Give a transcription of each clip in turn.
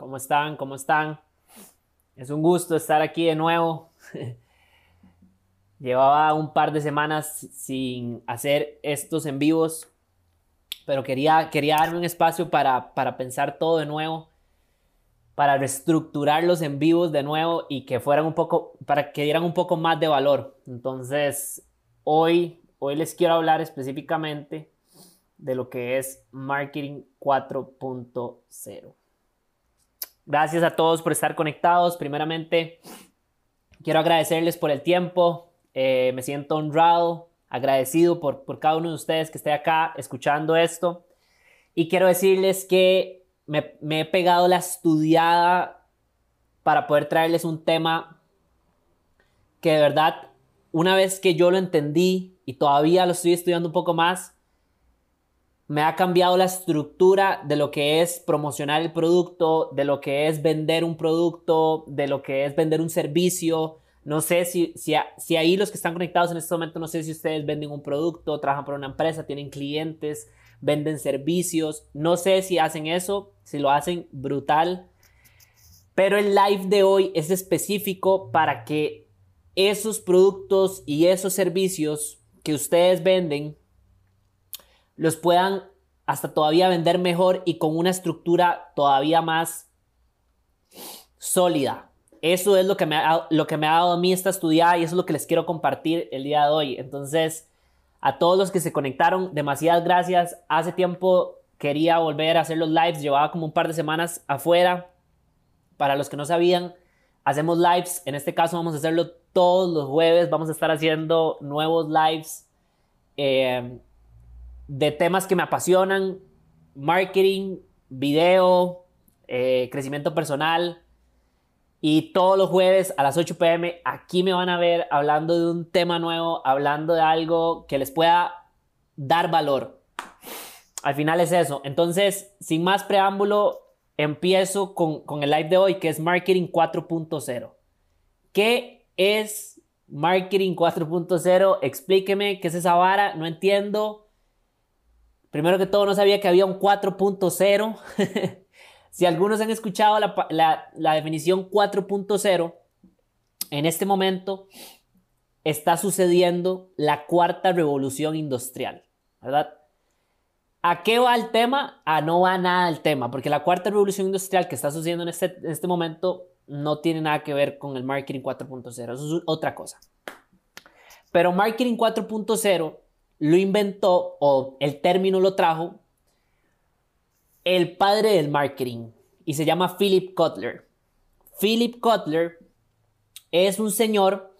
¿Cómo están? ¿Cómo están? Es un gusto estar aquí de nuevo. Llevaba un par de semanas sin hacer estos en vivos, pero quería, quería darme un espacio para, para pensar todo de nuevo, para reestructurar los en vivos de nuevo y que fueran un poco, para que dieran un poco más de valor. Entonces, hoy, hoy les quiero hablar específicamente de lo que es Marketing 4.0. Gracias a todos por estar conectados. Primeramente, quiero agradecerles por el tiempo. Eh, me siento honrado, agradecido por, cada uno de ustedes que esté acá escuchando esto. Y quiero decirles que me, me he pegado la estudiada para poder traerles un tema que de verdad, una vez que yo lo entendí y todavía lo estoy estudiando un poco más, me ha cambiado la estructura de lo que es promocionar el producto, de lo que es vender un producto, de lo que es vender un servicio. No sé si, si, ahí los que están conectados en este momento, no sé si ustedes venden un producto, trabajan por una empresa, tienen clientes, venden servicios. No sé si hacen eso, si lo hacen brutal. Pero el live de hoy es específico para que esos productos y esos servicios que ustedes venden los puedan hasta todavía vender mejor y con una estructura todavía más sólida. Eso es lo que me ha, lo que me ha dado a mí esta estudiada y eso es lo que les quiero compartir el día de hoy. Entonces, a todos los que se conectaron, demasiadas gracias. Hace tiempo quería volver a hacer los lives, llevaba como un par de semanas afuera. Para los que no sabían, hacemos lives. En este caso vamos a hacerlo todos los jueves. Vamos a estar haciendo nuevos lives. Eh, de temas que me apasionan, marketing, video, eh, crecimiento personal. Y todos los jueves a las 8 pm aquí me van a ver hablando de un tema nuevo, hablando de algo que les pueda dar valor. Al final es eso. Entonces, sin más preámbulo, empiezo con, con el live de hoy, que es Marketing 4.0. ¿Qué es Marketing 4.0? Explíqueme qué es esa vara, no entiendo. Primero que todo, no sabía que había un 4.0. si algunos han escuchado la, definición 4.0, en este momento está sucediendo la cuarta revolución industrial, ¿verdad? ¿A qué va el tema? A no va nada el tema, porque la cuarta revolución industrial que está sucediendo en este, en este momento no tiene nada que ver con el marketing 4.0, eso es otra cosa. Pero marketing 4.0 lo inventó o el término lo trajo el padre del marketing y se llama Philip Kotler. Philip Kotler es un señor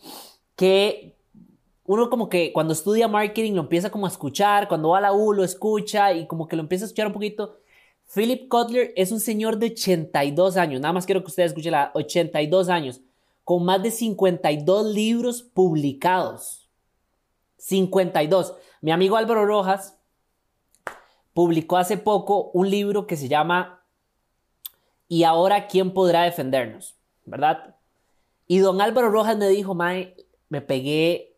que uno como que cuando estudia marketing lo empieza como a escuchar, cuando va a la U lo escucha y como que lo empieza a escuchar un poquito. Philip Kotler es un señor de 82 años, nada más quiero que ustedes escuchen la 82 años, con más de 52 libros publicados. 52. Mi amigo Álvaro Rojas publicó hace poco un libro que se llama ¿Y ahora quién podrá defendernos? ¿Verdad? Y don Álvaro Rojas me dijo, Mae, me pegué,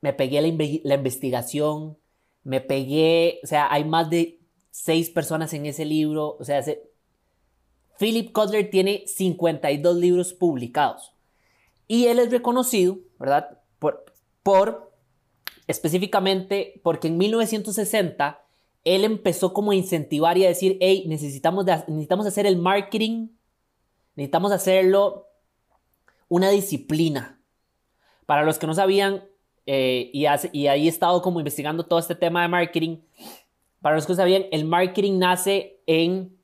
me pegué la, investigación, me pegué, o sea, hay más de seis personas en ese libro, o sea, Philip Kotler tiene 52 libros publicados. Y él es reconocido, ¿verdad? Por, por específicamente porque en 1960 él empezó como a incentivar y a decir, hey, necesitamos, necesitamos hacer el marketing, necesitamos hacerlo una disciplina. Para los que no sabían, eh, y, y ahí he estado como investigando todo este tema de marketing, para los que no sabían, el marketing nace en,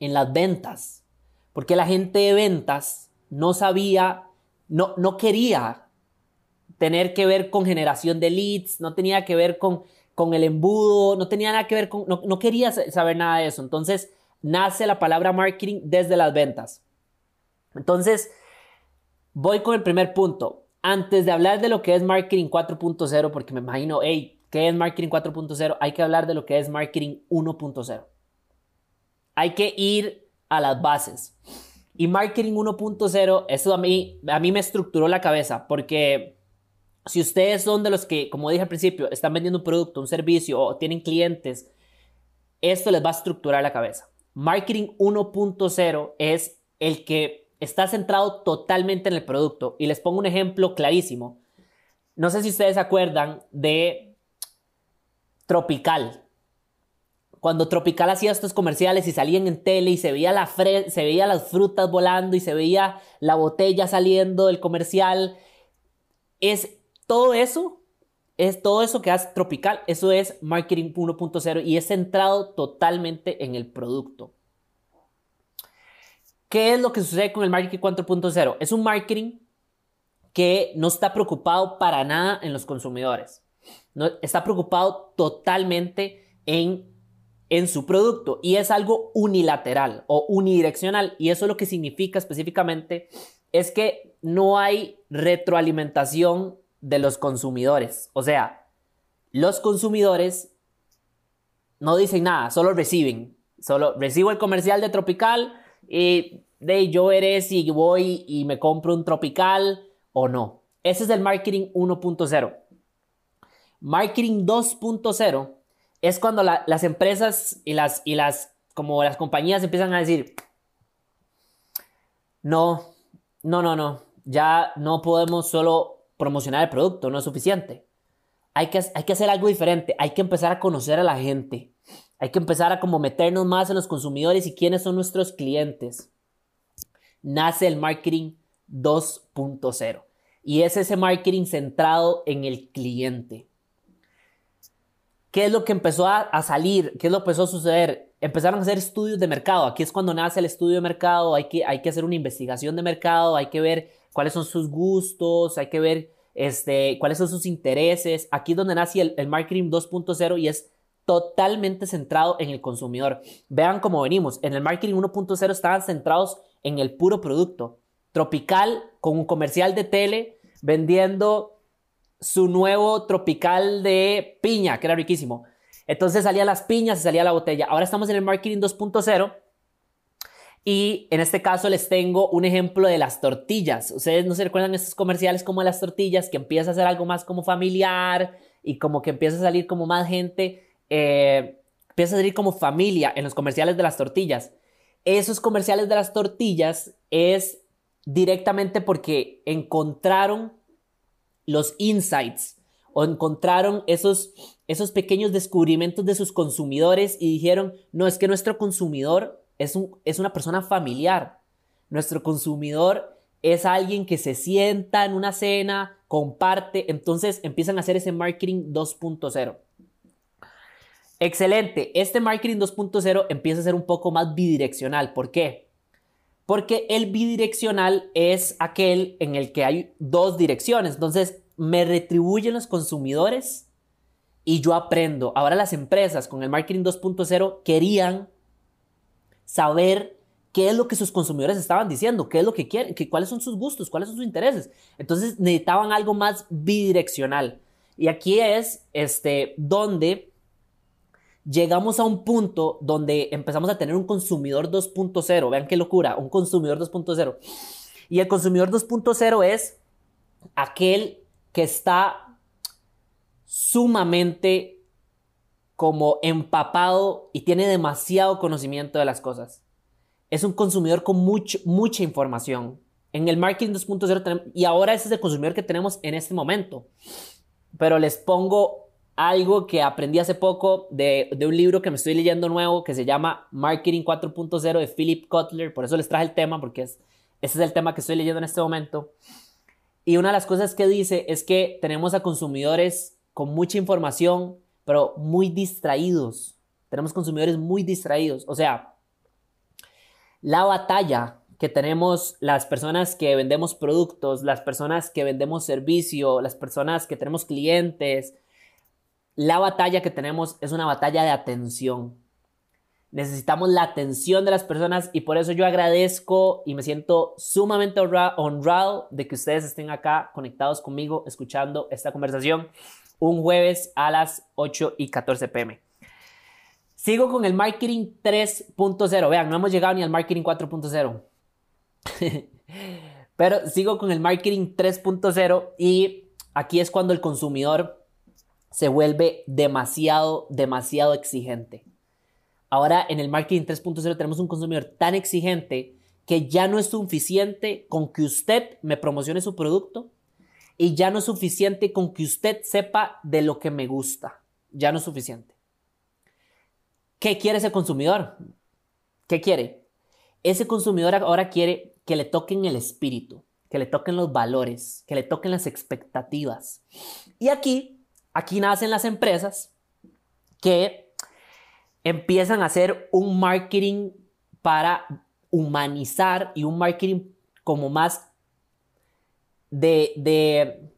en las ventas, porque la gente de ventas no sabía, no, no quería tener que ver con generación de leads, no tenía que ver con, con el embudo, no tenía nada que ver con, no, no quería saber nada de eso. Entonces nace la palabra marketing desde las ventas. Entonces, voy con el primer punto. Antes de hablar de lo que es marketing 4.0, porque me imagino, hey, ¿qué es marketing 4.0? Hay que hablar de lo que es marketing 1.0. Hay que ir a las bases. Y marketing 1.0, eso a mí, a mí me estructuró la cabeza, porque si ustedes son de los que, como dije al principio, están vendiendo un producto, un servicio o tienen clientes, esto les va a estructurar la cabeza. marketing 1.0 es el que está centrado totalmente en el producto. Y les pongo un ejemplo clarísimo. No sé si ustedes se acuerdan de Tropical. Cuando Tropical hacía estos comerciales y salían en tele y se veía, la se veía las frutas volando y se veía la botella saliendo del comercial, es todo eso, es todo eso que hace Tropical, eso es marketing 1.0 y es centrado totalmente en el producto. ¿Qué es lo que sucede con el marketing 4.0? Es un marketing que no está preocupado para nada en los consumidores. No, está preocupado totalmente en, en su producto y es algo unilateral o unidireccional. Y eso lo que significa específicamente es que no hay retroalimentación de los consumidores. O sea, los consumidores no dicen nada, solo reciben. Solo recibo el comercial de Tropical y de yo veré si voy y me compro un tropical o no. Ese es el marketing 1.0. Marketing 2.0 es cuando las empresas y las, y las, como las compañías empiezan a decir, no, no, no, no, ya no podemos solo promocionar el producto, no es suficiente. Hay que, hay que hacer algo diferente, hay que empezar a conocer a la gente. Hay que empezar a como meternos más en los consumidores y quiénes son nuestros clientes. Nace el marketing 2.0 y es ese marketing centrado en el cliente. ¿Qué es lo que empezó a, salir? ¿Qué es lo que empezó a suceder? Empezaron a hacer estudios de mercado. Aquí es cuando nace el estudio de mercado. Hay que, hay que hacer una investigación de mercado. Hay que ver cuáles son sus gustos. Hay que ver este, cuáles son sus intereses. Aquí es donde nace el, el marketing 2.0 y es totalmente centrado en el consumidor. Vean cómo venimos. En el marketing 1.0 estaban centrados en el puro producto. Tropical con un comercial de tele vendiendo su nuevo tropical de piña, que era riquísimo. Entonces salían las piñas y salía la botella. Ahora estamos en el marketing 2.0 y en este caso les tengo un ejemplo de las tortillas. Ustedes no se recuerdan estos comerciales como las tortillas, que empieza a ser algo más como familiar y como que empieza a salir como más gente eh, empieza a salir como familia en los comerciales de las tortillas. Esos comerciales de las tortillas es directamente porque encontraron los insights o encontraron esos, esos pequeños descubrimientos de sus consumidores y dijeron, no, es que nuestro consumidor es, un, es una persona familiar. Nuestro consumidor es alguien que se sienta en una cena, comparte, entonces empiezan a hacer ese marketing 2.0. Excelente. Este marketing 2.0 empieza a ser un poco más bidireccional. ¿Por qué? Porque el bidireccional es aquel en el que hay dos direcciones. Entonces, me retribuyen los consumidores y yo aprendo. Ahora las empresas con el marketing 2.0 querían saber qué es lo que sus consumidores estaban diciendo, qué es lo que quieren, cuáles son sus gustos, cuáles son sus intereses. Entonces necesitaban algo más bidireccional. Y aquí es este, donde llegamos a un punto donde empezamos a tener un consumidor 2.0. Vean qué locura, un consumidor 2.0. Y el consumidor 2.0 es aquel que está sumamente como empapado y tiene demasiado conocimiento de las cosas. Es un consumidor con mucha información. En el marketing 2.0 y ahora ese es el consumidor que tenemos en este momento. Pero les pongo algo que aprendí hace poco de, un libro que me estoy leyendo nuevo que se llama Marketing 4.0 de Philip Kotler. Por eso les traje el tema, porque es, ese es el tema que estoy leyendo en este momento. Y una de las cosas que dice es que tenemos a consumidores con mucha información, pero muy distraídos. Tenemos consumidores muy distraídos. O sea, la batalla que tenemos las personas que vendemos productos, las personas que vendemos servicio, las personas que tenemos clientes, la batalla que tenemos es una batalla de atención. Necesitamos la atención de las personas y por eso yo agradezco y me siento sumamente honrado de que ustedes estén acá conectados conmigo escuchando esta conversación un jueves a las 8 y 14 pm. Sigo con el marketing 3.0. Vean, no hemos llegado ni al marketing 4.0. Pero sigo con el marketing 3.0 y aquí es cuando el consumidor se vuelve demasiado, demasiado exigente. Ahora en el marketing 3.0 tenemos un consumidor tan exigente que ya no es suficiente con que usted me promocione su producto y ya no es suficiente con que usted sepa de lo que me gusta. Ya no es suficiente. ¿Qué quiere ese consumidor? ¿Qué quiere? Ese consumidor ahora quiere que le toquen el espíritu, que le toquen los valores, que le toquen las expectativas. Y aquí, aquí nacen las empresas que empiezan a hacer un marketing para humanizar y un marketing como más de, de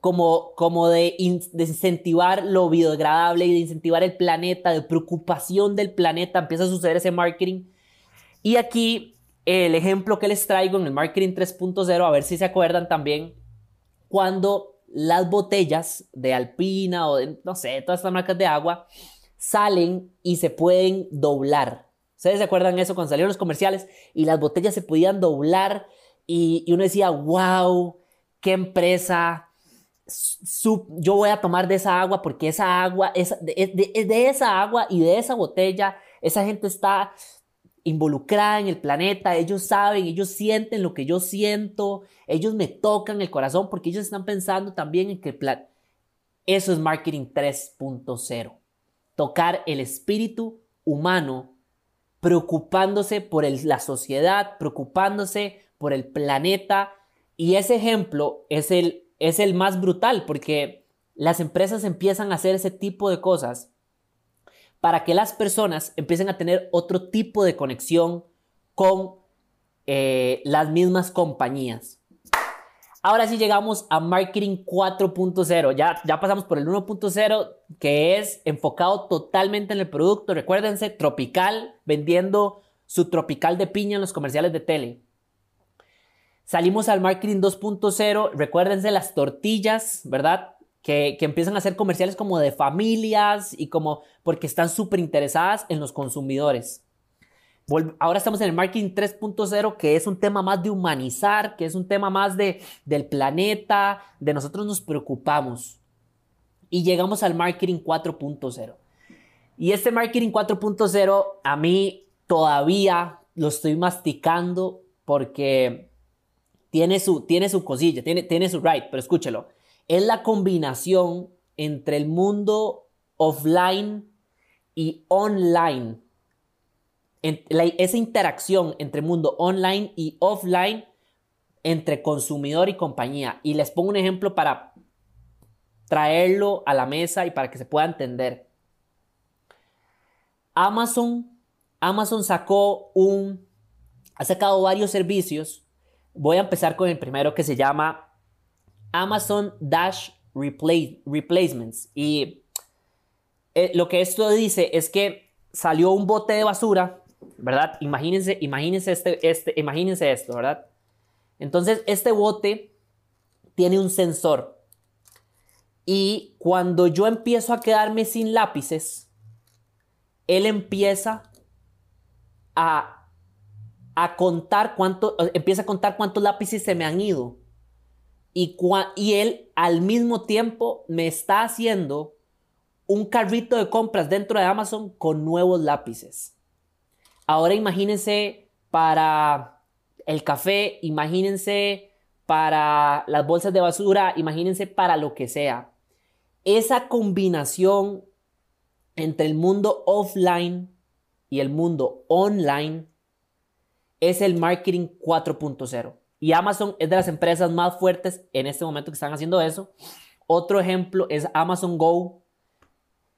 como, como de, incentivar lo biodegradable y de incentivar el planeta, de preocupación del planeta, empieza a suceder ese marketing. Y aquí el ejemplo que les traigo en el marketing 3.0, a ver si se acuerdan también, cuando las botellas de Alpina o de, no sé, todas estas marcas de agua salen y se pueden doblar. ¿Ustedes se acuerdan eso cuando salieron los comerciales y las botellas se podían doblar y, uno decía, wow, qué empresa, yo voy a tomar de esa agua porque esa agua, es de, esa agua y de esa botella, esa gente está involucrada en el planeta, ellos saben, ellos sienten lo que yo siento, ellos me tocan el corazón porque ellos están pensando también en que plan... eso es marketing 3.0, tocar el espíritu humano, preocupándose por la sociedad, preocupándose por el planeta y ese ejemplo es el, es el más brutal porque las empresas empiezan a hacer ese tipo de cosas para que las personas empiecen a tener otro tipo de conexión con eh, las mismas compañías. Ahora sí llegamos a Marketing 4.0. Ya, ya pasamos por el 1.0 que es enfocado totalmente en el producto. Recuérdense, tropical, vendiendo su tropical de piña en los comerciales de tele. Salimos al Marketing 2.0. Recuérdense las tortillas, ¿verdad? que, empiezan a hacer comerciales como de familias y como porque están súper interesadas en los consumidores. Ahora estamos en el marketing 3.0, que es un tema más de humanizar, que es un tema más de, del planeta, de nosotros nos preocupamos. Y llegamos al marketing 4.0. Y este marketing 4.0 a mí todavía lo estoy masticando porque tiene su, tiene su cosilla, tiene, tiene su right, pero escúchelo es la combinación entre el mundo offline y online. esa interacción entre mundo online y offline entre consumidor y compañía. Y les pongo un ejemplo para traerlo a la mesa y para que se pueda entender. Amazon, Amazon sacó un, ha sacado varios servicios. Voy a empezar con el primero que se llama Amazon Dash Replacements. Y eh, lo que esto dice es que salió un bote de basura, ¿verdad? Imagínense, imagínense, este, este, imagínense esto, ¿verdad? Entonces, este bote tiene un sensor. Y cuando yo empiezo a quedarme sin lápices, él empieza a, a contar cuánto, empieza a contar cuántos lápices se me han ido y, y él al mismo tiempo me está haciendo un carrito de compras dentro de Amazon con nuevos lápices. Ahora imagínense para el café, imagínense para las bolsas de basura, imagínense para lo que sea. Esa combinación entre el mundo offline y el mundo online es el marketing 4.0. Y Amazon es de las empresas más fuertes en este momento que están haciendo eso. Otro ejemplo es Amazon Go,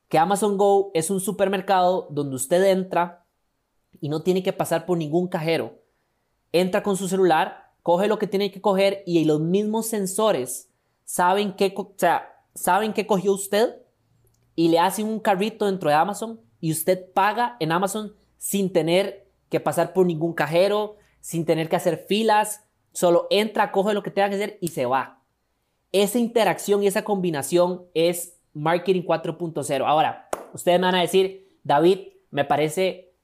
que Amazon Go es un supermercado donde usted entra y no tiene que pasar por ningún cajero. Entra con su celular, coge lo que tiene que coger y los mismos sensores saben qué, o sea, saben qué cogió usted y le hacen un carrito dentro de Amazon y usted paga en Amazon sin tener que pasar por ningún cajero, sin tener que hacer filas, Solo entra, coge lo que tenga que hacer y se va. Esa interacción y esa combinación es marketing 4.0. Ahora, ustedes me van a decir, David, me parece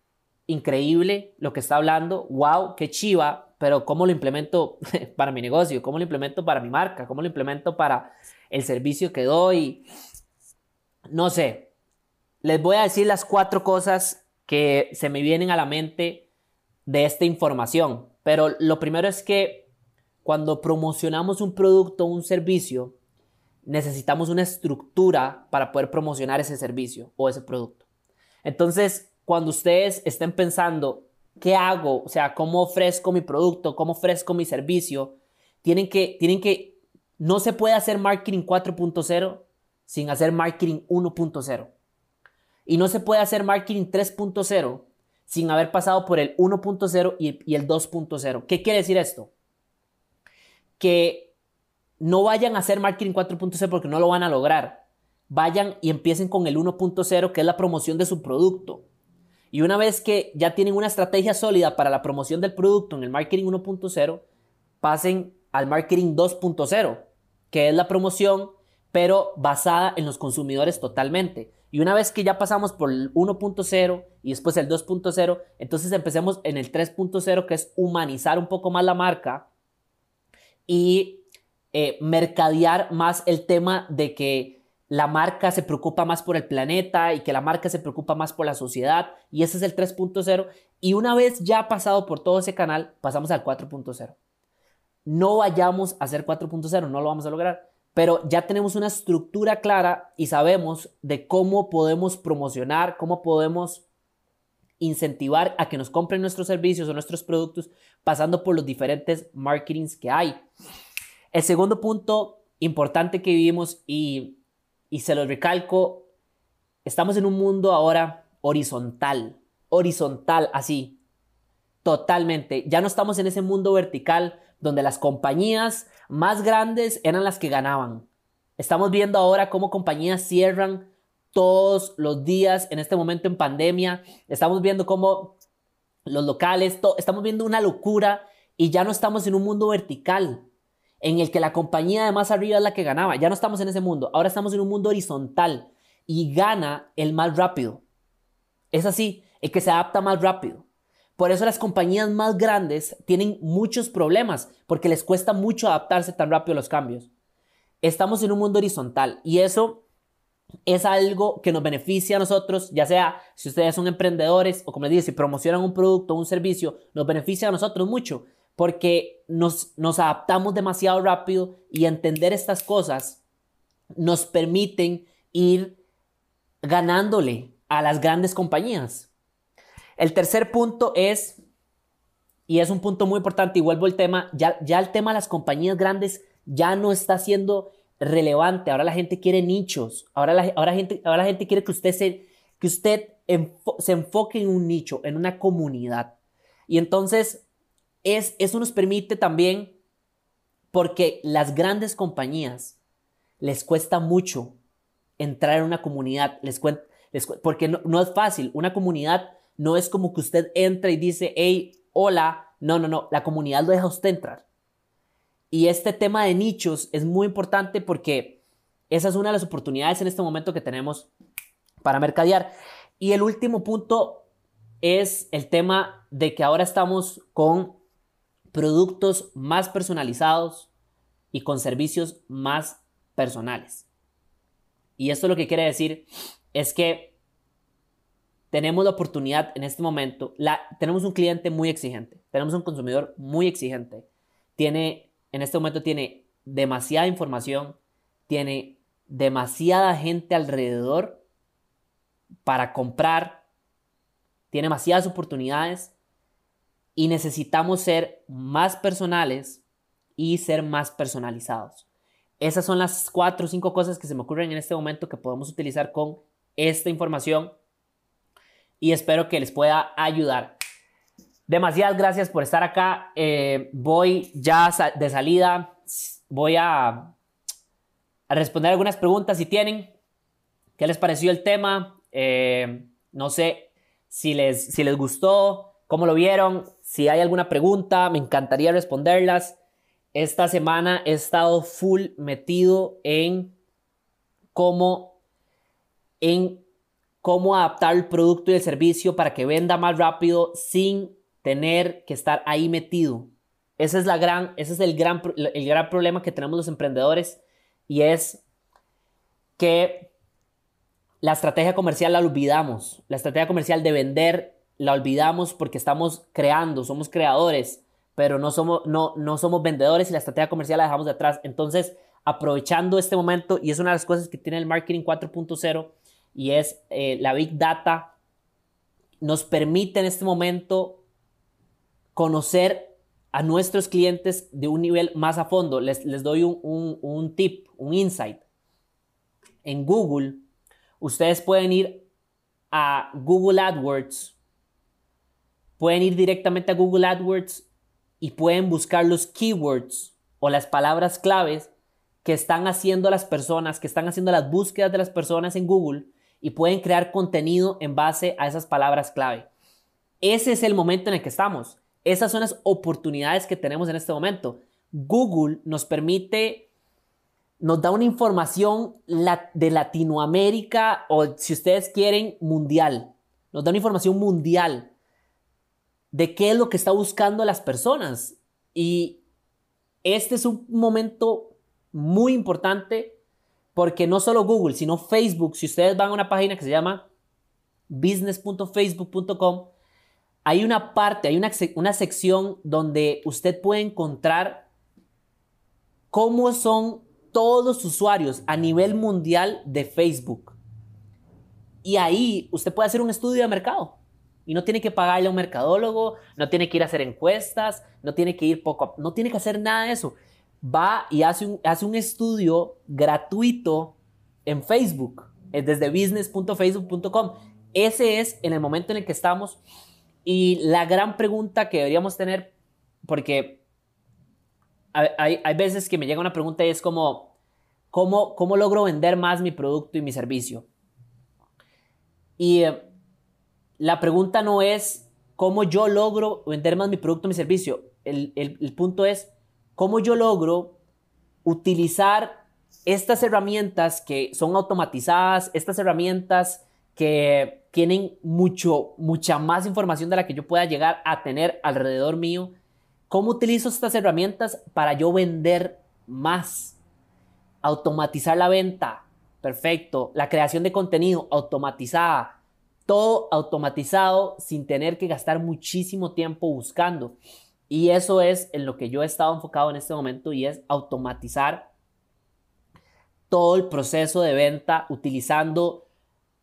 increíble lo que está hablando. Wow, qué chiva, pero ¿cómo lo implemento para mi negocio? ¿Cómo lo implemento para mi marca? ¿Cómo lo implemento para el servicio que doy? No sé. les voy a decir las cuatro cosas que se me vienen a la mente de esta información. Pero lo primero es que cuando promocionamos un producto o un servicio, necesitamos una estructura para poder promocionar ese servicio o ese producto. Entonces, cuando ustedes estén pensando, ¿qué hago? O sea, ¿cómo ofrezco mi producto? ¿Cómo ofrezco mi servicio? Tienen que, tienen que, no se puede hacer marketing 4.0 sin hacer marketing 1.0. Y no se puede hacer marketing 3.0 sin haber pasado por el 1.0 y, y, el 2.0. ¿Qué quiere decir esto? Que no vayan a hacer marketing 4.0 porque no lo van a lograr. Vayan y empiecen con el 1.0, que es la promoción de su producto. Y una vez que ya tienen una estrategia sólida para la promoción del producto en el marketing 1.0, pasen al marketing 2.0, que es la promoción, pero basada en los consumidores totalmente. Y una vez que ya pasamos por el 1.0 y después el 2.0, entonces empecemos en el 3.0, que es humanizar un poco más la marca y eh, mercadear más el tema de que la marca se preocupa más por el planeta y que la marca se preocupa más por la sociedad. Y ese es el 3.0. Y una vez ya pasado por todo ese canal, pasamos al 4.0. No vayamos a hacer 4.0, no lo vamos a lograr pero ya tenemos una estructura clara y sabemos de cómo podemos promocionar, cómo podemos incentivar a que nos compren nuestros servicios o nuestros productos pasando por los diferentes marketings que hay. El segundo punto importante que vivimos y, y se lo recalco, estamos en un mundo ahora horizontal, horizontal así, totalmente. Ya no estamos en ese mundo vertical donde las compañías más grandes eran las que ganaban. Estamos viendo ahora cómo compañías cierran todos los días en este momento en pandemia. Estamos viendo cómo los locales, estamos viendo una locura y ya no estamos en un mundo vertical en el que la compañía de más arriba es la que ganaba. Ya no estamos en ese mundo. Ahora estamos en un mundo horizontal y gana el más rápido. Es así, el que se adapta más rápido. Por eso las compañías más grandes tienen muchos problemas, porque les cuesta mucho adaptarse tan rápido a los cambios. Estamos en un mundo horizontal y eso es algo que nos beneficia a nosotros, ya sea si ustedes son emprendedores o como les dije, si promocionan un producto o un servicio, nos beneficia a nosotros mucho, porque nos, nos adaptamos demasiado rápido y entender estas cosas nos permiten ir ganándole a las grandes compañías. El tercer punto es, y es un punto muy importante, y vuelvo al tema, ya, ya el tema de las compañías grandes ya no está siendo relevante. Ahora la gente quiere nichos. Ahora la, ahora gente, ahora la gente quiere que usted, se, que usted se enfoque en un nicho, en una comunidad. Y entonces es, eso nos permite también, porque las grandes compañías les cuesta mucho entrar en una comunidad, les, les porque no, no es fácil. Una comunidad no es como que usted entra y dice, hey, hola. No, no, no. La comunidad lo deja usted entrar. Y este tema de nichos es muy importante porque esa es una de las oportunidades en este momento que tenemos para mercadear. Y el último punto es el tema de que ahora estamos con productos más personalizados y con servicios más personales. Y esto lo que quiere decir es que tenemos la oportunidad en este momento, la, tenemos un cliente muy exigente, tenemos un consumidor muy exigente, tiene, en este momento tiene demasiada información, tiene demasiada gente alrededor para comprar, tiene demasiadas oportunidades y necesitamos ser más personales y ser más personalizados. Esas son las cuatro o cinco cosas que se me ocurren en este momento que podemos utilizar con esta información y espero que les pueda ayudar. Demasiadas gracias por estar acá. Eh, voy ya de salida. Voy a, responder algunas preguntas si tienen. ¿Qué les pareció el tema? Eh, no sé si les, si les gustó, cómo lo vieron. Si hay alguna pregunta, me encantaría responderlas. Esta semana he estado full metido en cómo en cómo adaptar el producto y el servicio para que venda más rápido sin tener que estar ahí metido. Ese es, la gran, ese es el, gran, el gran problema que tenemos los emprendedores y es que la estrategia comercial la olvidamos. La estrategia comercial de vender la olvidamos porque estamos creando, somos creadores, pero no somos, no, no somos vendedores y la estrategia comercial la dejamos de atrás. Entonces, aprovechando este momento, y es una de las cosas que tiene el marketing 4.0, y es eh, la Big Data, nos permite en este momento conocer a nuestros clientes de un nivel más a fondo. Les, les doy un, un tip, un insight. En Google, ustedes pueden ir a Google AdWords, pueden ir directamente a Google AdWords y pueden buscar los keywords o las palabras claves que están haciendo las personas, que están haciendo las búsquedas de las personas en Google y pueden crear contenido en base a esas palabras clave. Ese es el momento en el que estamos. Esas son las oportunidades que tenemos en este momento. Google nos permite, nos da una información de Latinoamérica o si ustedes quieren, mundial. Nos da una información mundial de qué es lo que está buscando las personas. Y este es un momento muy importante porque no solo Google, sino Facebook, si ustedes van a una página que se llama business.facebook.com, hay una parte, hay una, una sección donde usted puede encontrar cómo son todos los usuarios a nivel mundial de Facebook. Y ahí usted puede hacer un estudio de mercado. Y no tiene que pagarle a un mercadólogo, no tiene que ir a hacer encuestas, no tiene que ir poco, no tiene que hacer nada de eso. Va y hace un, estudio gratuito en Facebook, desde business.facebook.com. Ese es en el momento en el que estamos. Y la gran pregunta que deberíamos tener, porque hay, hay veces que me llega una pregunta y es como, ¿cómo, ¿cómo logro vender más mi producto y mi servicio? Y eh, la pregunta no es cómo yo logro vender más mi producto o mi servicio. El, punto es cómo yo logro utilizar estas herramientas que son automatizadas, estas herramientas que tienen mucho, mucha más información de la que yo pueda llegar a tener alrededor mío. ¿Cómo utilizo estas herramientas para yo vender más? Automatizar la venta, perfecto. La creación de contenido automatizada, todo automatizado sin tener que gastar muchísimo tiempo buscando. Y eso es en lo que yo he estado enfocado en este momento y es automatizar todo el proceso de venta utilizando...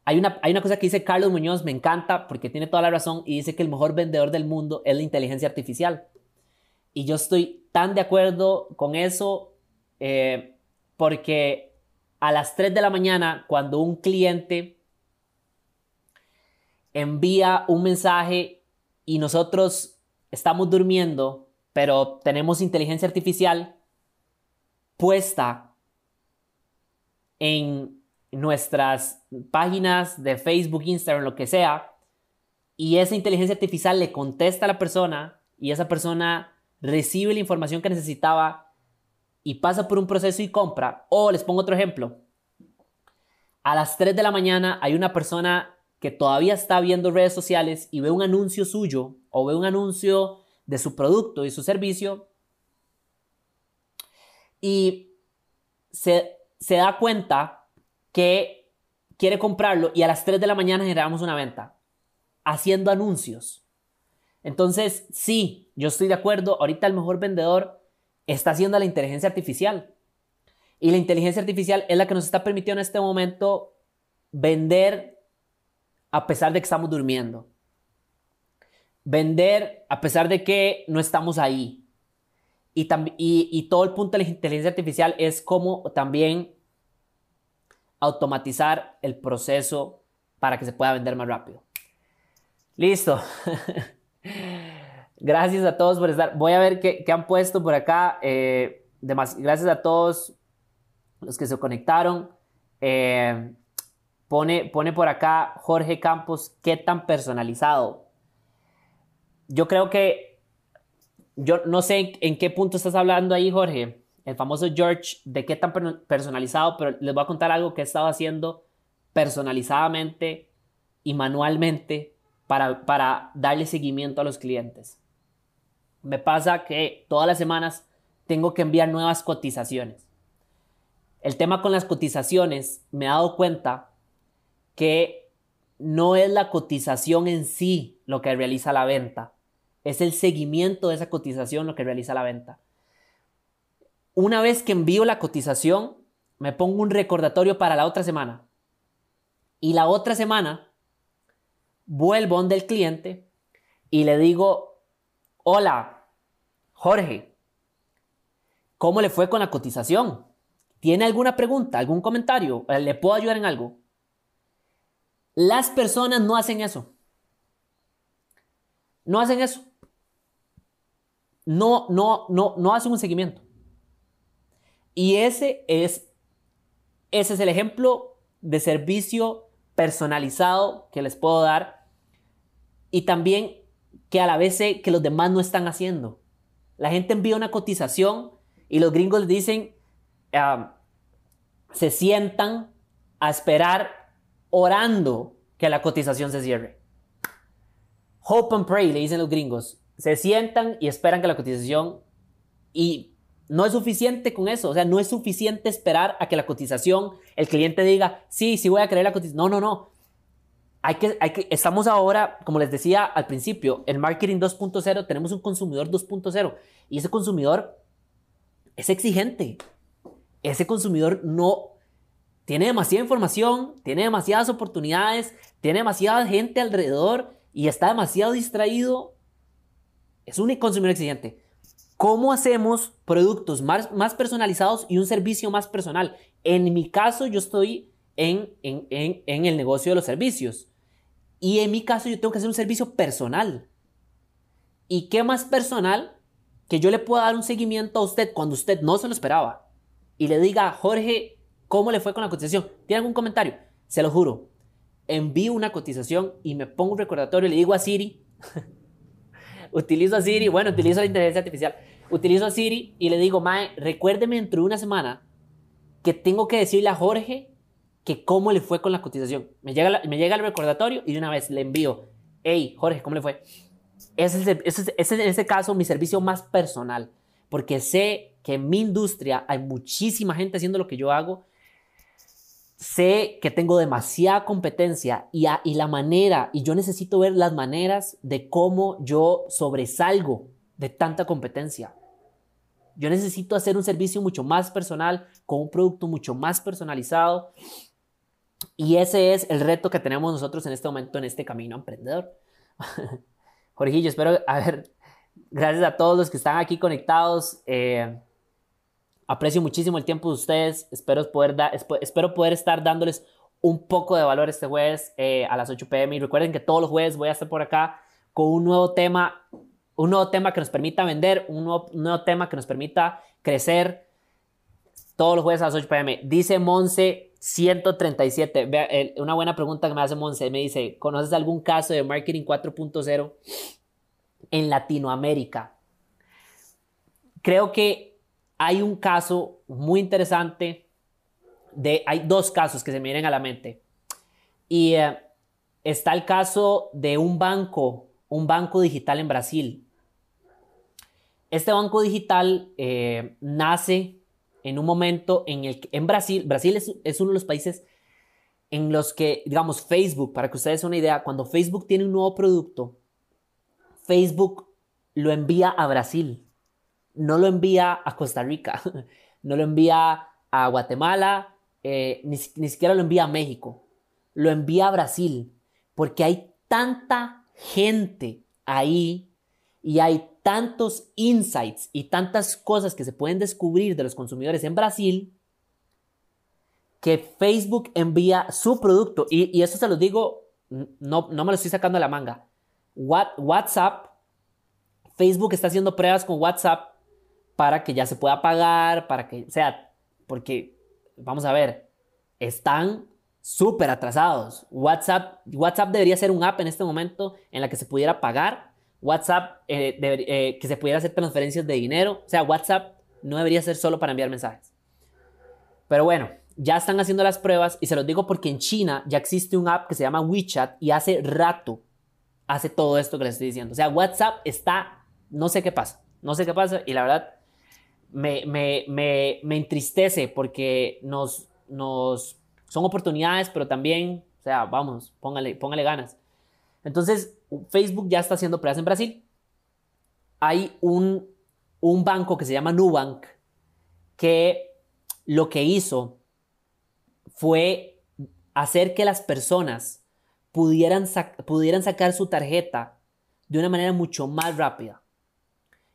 Hay una, hay una cosa que dice Carlos Muñoz, me encanta porque tiene toda la razón y dice que el mejor vendedor del mundo es la inteligencia artificial. Y yo estoy tan de acuerdo con eso eh, porque a las 3 de la mañana, cuando un cliente envía un mensaje y nosotros estamos durmiendo, pero tenemos inteligencia artificial puesta en nuestras páginas de Facebook, Instagram, lo que sea, y esa inteligencia artificial le contesta a la persona y esa persona recibe la información que necesitaba y pasa por un proceso y compra. O les pongo otro ejemplo. A las 3 de la mañana hay una persona que todavía está viendo redes sociales y ve un anuncio suyo o ve un anuncio de su producto y su servicio y se, da cuenta que quiere comprarlo y a las 3 de la mañana generamos una venta haciendo anuncios. Entonces, sí, yo estoy de acuerdo, ahorita el mejor vendedor está haciendo la inteligencia artificial. Y la inteligencia artificial es la que nos está permitiendo en este momento vender a pesar de que estamos durmiendo. Vender a pesar de que no estamos ahí. Y, y, todo el punto de la inteligencia artificial es cómo también automatizar el proceso para que se pueda vender más rápido. Listo. gracias a todos por estar. Voy a ver qué, han puesto por acá. Eh, gracias a todos los que se conectaron. Eh, Pone, por acá Jorge Campos, ¿qué tan personalizado? Yo creo que, yo no sé en qué punto estás hablando ahí, Jorge, el famoso George, de qué tan personalizado, pero les voy a contar algo que he estado haciendo personalizadamente y manualmente para, para darle seguimiento a los clientes. Me pasa que todas las semanas tengo que enviar nuevas cotizaciones. El tema con las cotizaciones, me he dado cuenta que no es la cotización en sí lo que realiza la venta, es el seguimiento de esa cotización lo que realiza la venta. Una vez que envío la cotización, me pongo un recordatorio para la otra semana. Y la otra semana vuelvo donde cliente y le digo, hola, Jorge, ¿cómo le fue con la cotización? ¿Tiene alguna pregunta, algún comentario? ¿Le puedo ayudar en algo? Las personas no hacen eso. No hacen eso. No, no, no, no hacen un seguimiento. Y ese es, ese es el ejemplo de servicio personalizado que les puedo dar y también que a la vez sé que los demás no están haciendo. La gente envía una cotización y los gringos dicen, se sientan a esperar orando que la cotización se cierre. Hope and pray, le dicen los gringos. Se sientan y esperan que la cotización y no es suficiente con eso, o sea, no es suficiente esperar a que la cotización, el cliente diga, sí, sí voy a creer la cotización. No, no, no. Hay que, hay que, estamos ahora, como les decía al principio, en marketing 2.0 tenemos un consumidor 2.0 y ese consumidor es exigente. Ese consumidor no tiene demasiada información, tiene demasiadas oportunidades, tiene demasiada gente alrededor y está demasiado distraído. Es un consumidor exigente. ¿Cómo hacemos productos más, más personalizados y un servicio más personal? En mi caso, yo estoy en, en, en, el negocio de los servicios. Y en mi caso, yo tengo que hacer un servicio personal. ¿Y qué más personal que yo le pueda dar un seguimiento a usted cuando usted no se lo esperaba? Y le diga, Jorge, ¿cómo le fue con la cotización? ¿Tiene algún comentario? Se lo juro. Envío una cotización y me pongo un recordatorio le digo a Siri, utilizo a Siri, bueno, utilizo la inteligencia artificial, utilizo a Siri y le digo, Mae, recuérdeme dentro de una semana que tengo que decirle a Jorge que cómo le fue con la cotización. Me llega, me llega el recordatorio y de una vez le envío, hey, Jorge, ¿cómo le fue? Ese es, ese es en ese caso mi servicio más personal, porque sé que en mi industria hay muchísima gente haciendo lo que yo hago sé que tengo demasiada competencia y, la manera, y yo necesito ver las maneras de cómo yo sobresalgo de tanta competencia. Yo necesito hacer un servicio mucho más personal, con un producto mucho más personalizado. Y ese es el reto que tenemos nosotros en este momento en este camino emprendedor. Jorgillo, espero, a ver, gracias a todos los que están aquí conectados. Eh, Aprecio muchísimo el tiempo de ustedes. Espero poder, espero poder estar dándoles un poco de valor este jueves eh, a las 8 pm. Y recuerden que todos los jueves voy a estar por acá con un nuevo tema, un nuevo tema que nos permita vender, un nuevo, tema que nos permita crecer. Todos los jueves a las 8 pm. Dice Monse 137. Vea, una buena pregunta que me hace Monse. Me dice, ¿conoces algún caso de marketing 4.0 en Latinoamérica? Creo que hay un caso muy interesante de, hay dos casos que se me vienen a la mente. Y eh, está el caso de un banco, un banco digital en Brasil. Este banco digital eh, nace en un momento en el que en Brasil, Brasil es, es, uno de los países en los que, digamos, Facebook, para que ustedes una idea, cuando Facebook tiene un nuevo producto, Facebook lo envía a Brasil no lo envía a Costa Rica, no lo envía a Guatemala, eh, ni, siquiera lo envía a México, lo envía a Brasil, porque hay tanta gente ahí y hay tantos insights y tantas cosas que se pueden descubrir de los consumidores en Brasil que Facebook envía su producto. Y, eso se lo digo, no, no me lo estoy sacando de la manga. WhatsApp, Facebook está haciendo pruebas con WhatsApp para que ya se pueda pagar, para que, sea, porque, vamos a ver, están súper atrasados. WhatsApp, WhatsApp debería ser un app en este momento en la que se pudiera pagar. WhatsApp, eh, eh, que se pudiera hacer transferencias de dinero. O sea, WhatsApp no debería ser solo para enviar mensajes. Pero bueno, ya están haciendo las pruebas y se los digo porque en China ya existe un app que se llama WeChat y hace rato hace todo esto que les estoy diciendo. O sea, WhatsApp está, no sé qué pasa, no sé qué pasa y la verdad me, me, me, me entristece porque nos, nos, son oportunidades, pero también sea, vamos, póngale, póngale ganas. Entonces, Facebook ya está haciendo pruebas en Brasil. Hay un, un banco que se llama Nubank que lo que hizo fue hacer que las personas pudieran, pudieran sacar su tarjeta de una manera mucho más rápida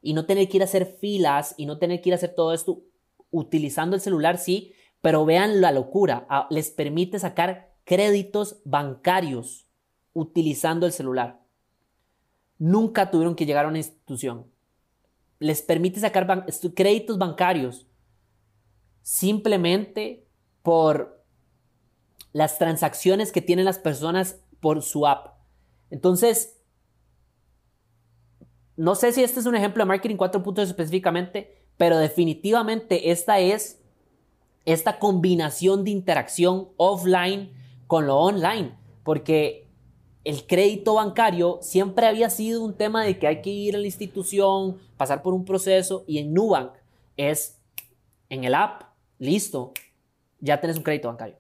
y no tener que ir a hacer filas y no tener que ir a hacer todo esto utilizando el celular, sí, pero vean la locura, ah, les permite sacar créditos bancarios utilizando el celular. Nunca tuvieron que llegar a una institución. Les permite sacar créditos bancarios simplemente por las transacciones que tienen las personas por su app. Entonces, no sé si este es un ejemplo de marketing 4.0 específicamente, pero definitivamente esta es esta combinación de interacción offline con lo online, porque el crédito bancario siempre había sido un tema de que hay que ir a la institución, pasar por un proceso y en Nubank es en el app, listo, ya tenés un crédito bancario.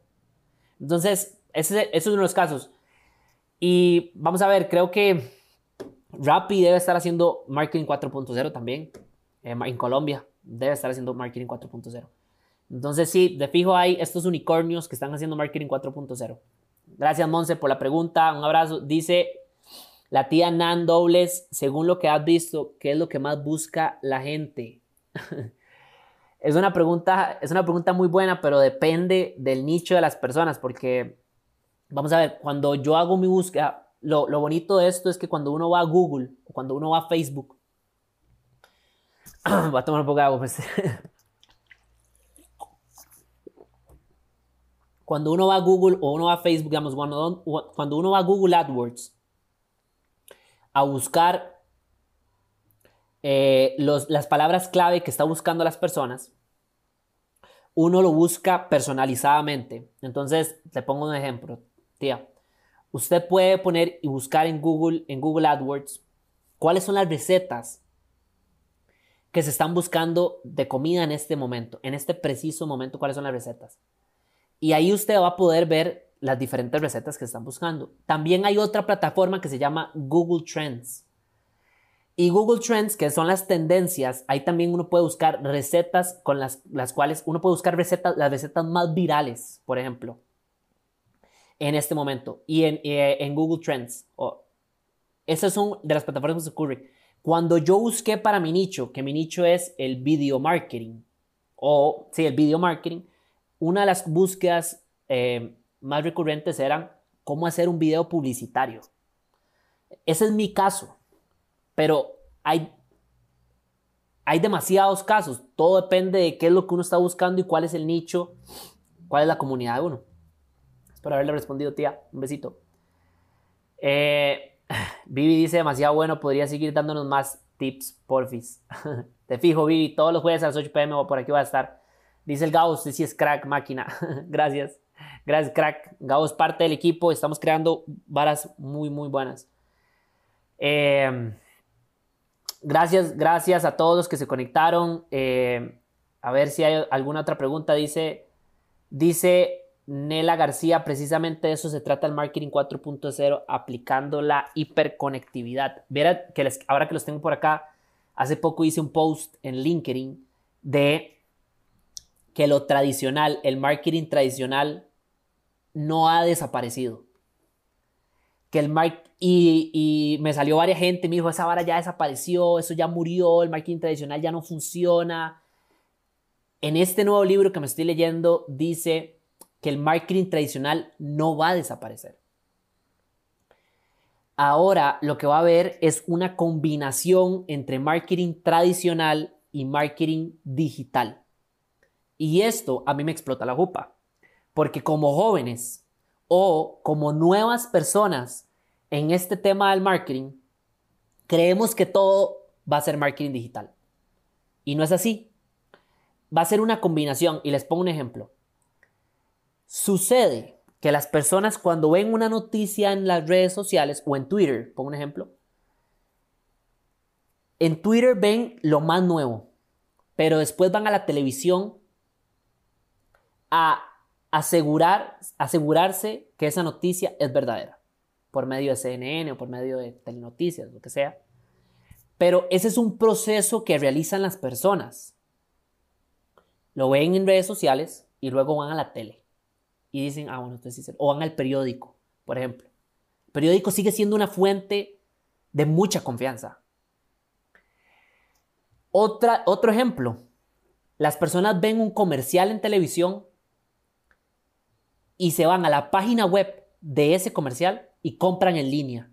Entonces, ese, ese es uno de los casos. Y vamos a ver, creo que Rappi debe estar haciendo marketing 4.0 también eh, en Colombia. Debe estar haciendo marketing 4.0. Entonces sí, de fijo hay estos unicornios que están haciendo marketing 4.0. Gracias Monse por la pregunta. Un abrazo. Dice la tía Nan Dobles, según lo que has visto, ¿qué es lo que más busca la gente? es, una pregunta, es una pregunta muy buena, pero depende del nicho de las personas, porque vamos a ver, cuando yo hago mi búsqueda, lo, bonito de esto es que cuando uno va a Google o cuando uno va a Facebook, voy a tomar un poco de agua, pues. cuando uno va a Google o uno va a Facebook, digamos, cuando, uno va a Google AdWords a buscar eh, las palabras clave que está buscando las personas, uno lo busca personalizadamente. Entonces, te pongo un ejemplo, tía. Usted puede poner y buscar en Google, en Google AdWords, cuáles son las recetas que se están buscando de comida en este momento, en este preciso momento, cuáles son las recetas. Y ahí usted va a poder ver las diferentes recetas que están buscando. También hay otra plataforma que se llama Google Trends. Y Google Trends, que son las tendencias, ahí también uno puede buscar recetas con las, las cuales uno puede buscar recetas, las recetas más virales, por ejemplo en este momento y en, eh, en Google Trends. Oh, esas son de las plataformas que ocurre. Cuando yo busqué para mi nicho, que mi nicho es el video marketing, o sí, el video marketing, una de las búsquedas eh, más recurrentes eran cómo hacer un video publicitario. Ese es mi caso, pero hay, hay demasiados casos. Todo depende de qué es lo que uno está buscando y cuál es el nicho, cuál es la comunidad de uno. Espero haberle respondido, tía. Un besito. Eh, Vivi dice, demasiado bueno, podría seguir dándonos más tips, porfis. Te fijo, Vivi, todos los jueves a las 8 pm por aquí voy a estar. Dice el Gauss, sí es crack, máquina. Gracias. Gracias, crack. Gauss parte del equipo. Estamos creando varas muy, muy buenas. Eh, gracias, gracias a todos los que se conectaron. Eh, a ver si hay alguna otra pregunta. Dice, dice Nela García, precisamente de eso se trata el marketing 4.0, aplicando la hiperconectividad. Verá que ahora que los tengo por acá, hace poco hice un post en LinkedIn de que lo tradicional, el marketing tradicional, no ha desaparecido. Que el y, y me salió varias gente, me dijo, esa vara ya desapareció, eso ya murió, el marketing tradicional ya no funciona. En este nuevo libro que me estoy leyendo dice que el marketing tradicional no va a desaparecer. Ahora lo que va a haber es una combinación entre marketing tradicional y marketing digital. Y esto a mí me explota la jupa, porque como jóvenes o como nuevas personas en este tema del marketing, creemos que todo va a ser marketing digital. Y no es así. Va a ser una combinación. Y les pongo un ejemplo. Sucede que las personas cuando ven una noticia en las redes sociales o en Twitter, pongo un ejemplo, en Twitter ven lo más nuevo, pero después van a la televisión a asegurar, asegurarse que esa noticia es verdadera, por medio de CNN o por medio de telenoticias, lo que sea. Pero ese es un proceso que realizan las personas. Lo ven en redes sociales y luego van a la tele y dicen, ah, bueno, entonces sí, o van al periódico, por ejemplo. El periódico sigue siendo una fuente de mucha confianza. Otra, otro ejemplo, las personas ven un comercial en televisión y se van a la página web de ese comercial y compran en línea.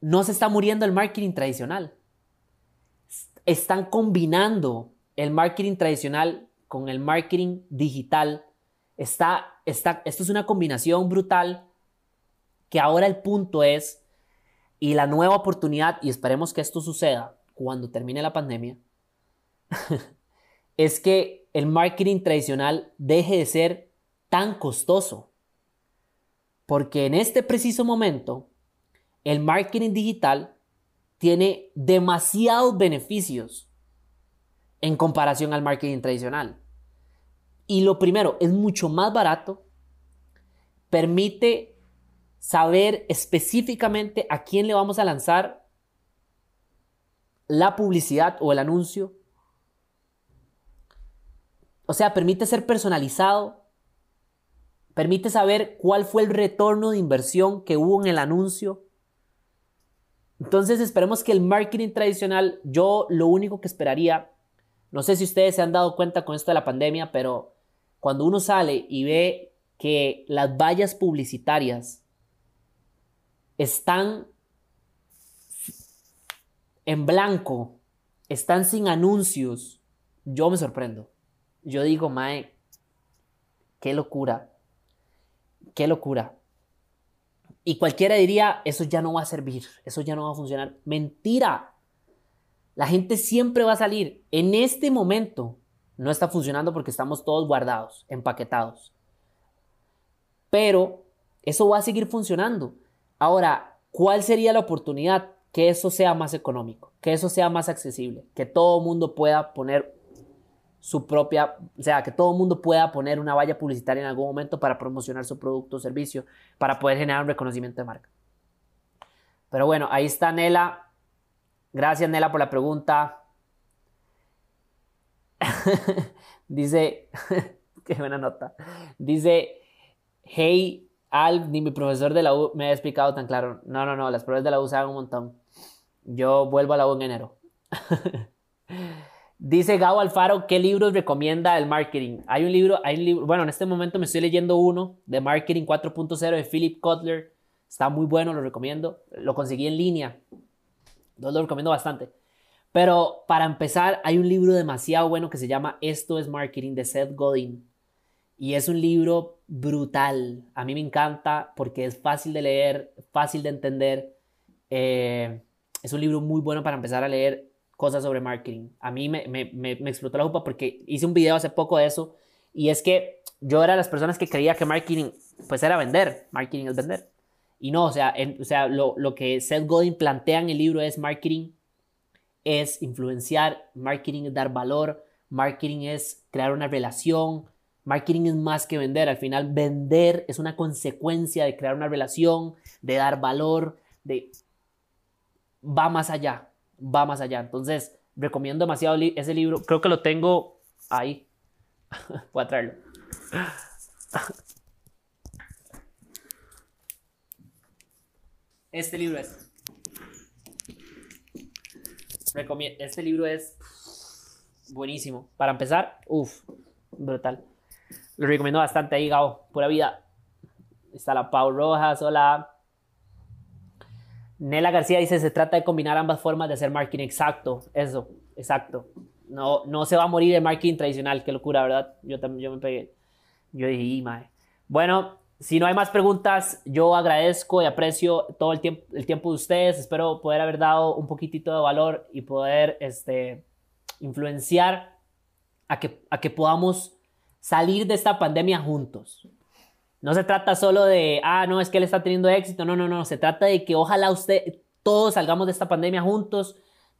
No se está muriendo el marketing tradicional. Están combinando el marketing tradicional con el marketing digital. Está, está, esto es una combinación brutal que ahora el punto es, y la nueva oportunidad, y esperemos que esto suceda cuando termine la pandemia, es que el marketing tradicional deje de ser tan costoso. Porque en este preciso momento, el marketing digital tiene demasiados beneficios en comparación al marketing tradicional. Y lo primero, es mucho más barato, permite saber específicamente a quién le vamos a lanzar la publicidad o el anuncio. O sea, permite ser personalizado, permite saber cuál fue el retorno de inversión que hubo en el anuncio. Entonces esperemos que el marketing tradicional, yo lo único que esperaría, no sé si ustedes se han dado cuenta con esto de la pandemia, pero cuando uno sale y ve que las vallas publicitarias están en blanco, están sin anuncios, yo me sorprendo. Yo digo, Mae, qué locura, qué locura. Y cualquiera diría, eso ya no va a servir, eso ya no va a funcionar. Mentira. La gente siempre va a salir. En este momento no está funcionando porque estamos todos guardados, empaquetados. Pero eso va a seguir funcionando. Ahora, ¿cuál sería la oportunidad? Que eso sea más económico, que eso sea más accesible, que todo mundo pueda poner su propia, o sea, que todo mundo pueda poner una valla publicitaria en algún momento para promocionar su producto o servicio, para poder generar un reconocimiento de marca. Pero bueno, ahí está Nela. Gracias Nela por la pregunta. Dice, qué buena nota. Dice, hey, al, ni mi profesor de la U me ha explicado tan claro. No, no, no, las pruebas de la U saben un montón. Yo vuelvo a la U en enero. Dice Gabo Alfaro, ¿qué libros recomienda el marketing? Hay un libro, hay un libro, bueno, en este momento me estoy leyendo uno de Marketing 4.0 de Philip Kotler. Está muy bueno, lo recomiendo. Lo conseguí en línea. Entonces lo recomiendo bastante. Pero para empezar, hay un libro demasiado bueno que se llama Esto es Marketing de Seth Godin. Y es un libro brutal. A mí me encanta porque es fácil de leer, fácil de entender. Eh, es un libro muy bueno para empezar a leer cosas sobre marketing. A mí me, me, explotó la jupa porque hice un video hace poco de eso. Y es que yo era de las personas que creía que marketing pues era vender. Marketing es vender. Y no, o sea, o sea lo, lo que Seth Godin plantea en el libro es marketing es influenciar, marketing es dar valor, marketing es crear una relación, Marketing es más que vender. Al final, vender es una consecuencia de crear una relación, de dar valor, de... Va más allá, va más allá. Entonces, recomiendo demasiado ese libro. Creo que lo tengo ahí. Voy a traerlo. Este libro es. Este libro es buenísimo. Para empezar, uff, brutal. Lo recomiendo bastante ahí, Gao. Pura vida. Está la Pau Rojas, hola. Nela García dice, se trata de combinar ambas formas de hacer marketing. Exacto, eso, exacto. No, no se va a morir el marketing tradicional. Qué locura, ¿verdad? Yo también yo me pegué. Yo dije, mae. Bueno, si no hay más preguntas, yo agradezco y aprecio todo el tiempo, el tiempo de ustedes. Espero poder haber dado un poquitito de valor y poder este, influenciar a que, a que podamos salir de esta pandemia juntos. No se trata solo de, ah, no, es que él está teniendo éxito. No, no, no. Se trata de que ojalá usted, todos salgamos de esta pandemia juntos,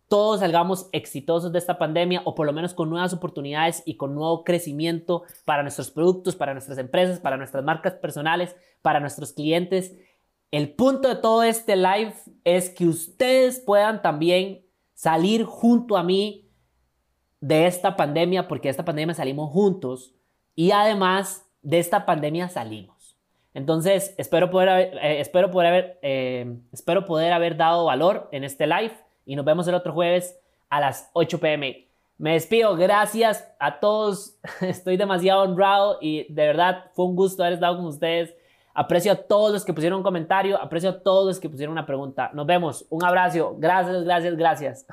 todos salgamos exitosos de esta pandemia o por lo menos con nuevas oportunidades y con nuevo crecimiento para nuestros productos, para nuestras empresas, para nuestras marcas personales, para nuestros clientes. El punto de todo este live es que ustedes puedan también salir junto a mí de esta pandemia, porque de esta pandemia salimos juntos y además de esta pandemia salimos. Entonces, espero poder haber, eh, espero poder eh, espero poder haber dado valor en este live y nos vemos el otro jueves a las 8 pm. Me despido, gracias a todos, estoy demasiado honrado y de verdad fue un gusto haber estado con ustedes. Aprecio a todos los que pusieron un comentario, aprecio a todos los que pusieron una pregunta. Nos vemos, un abrazo, gracias, gracias, gracias.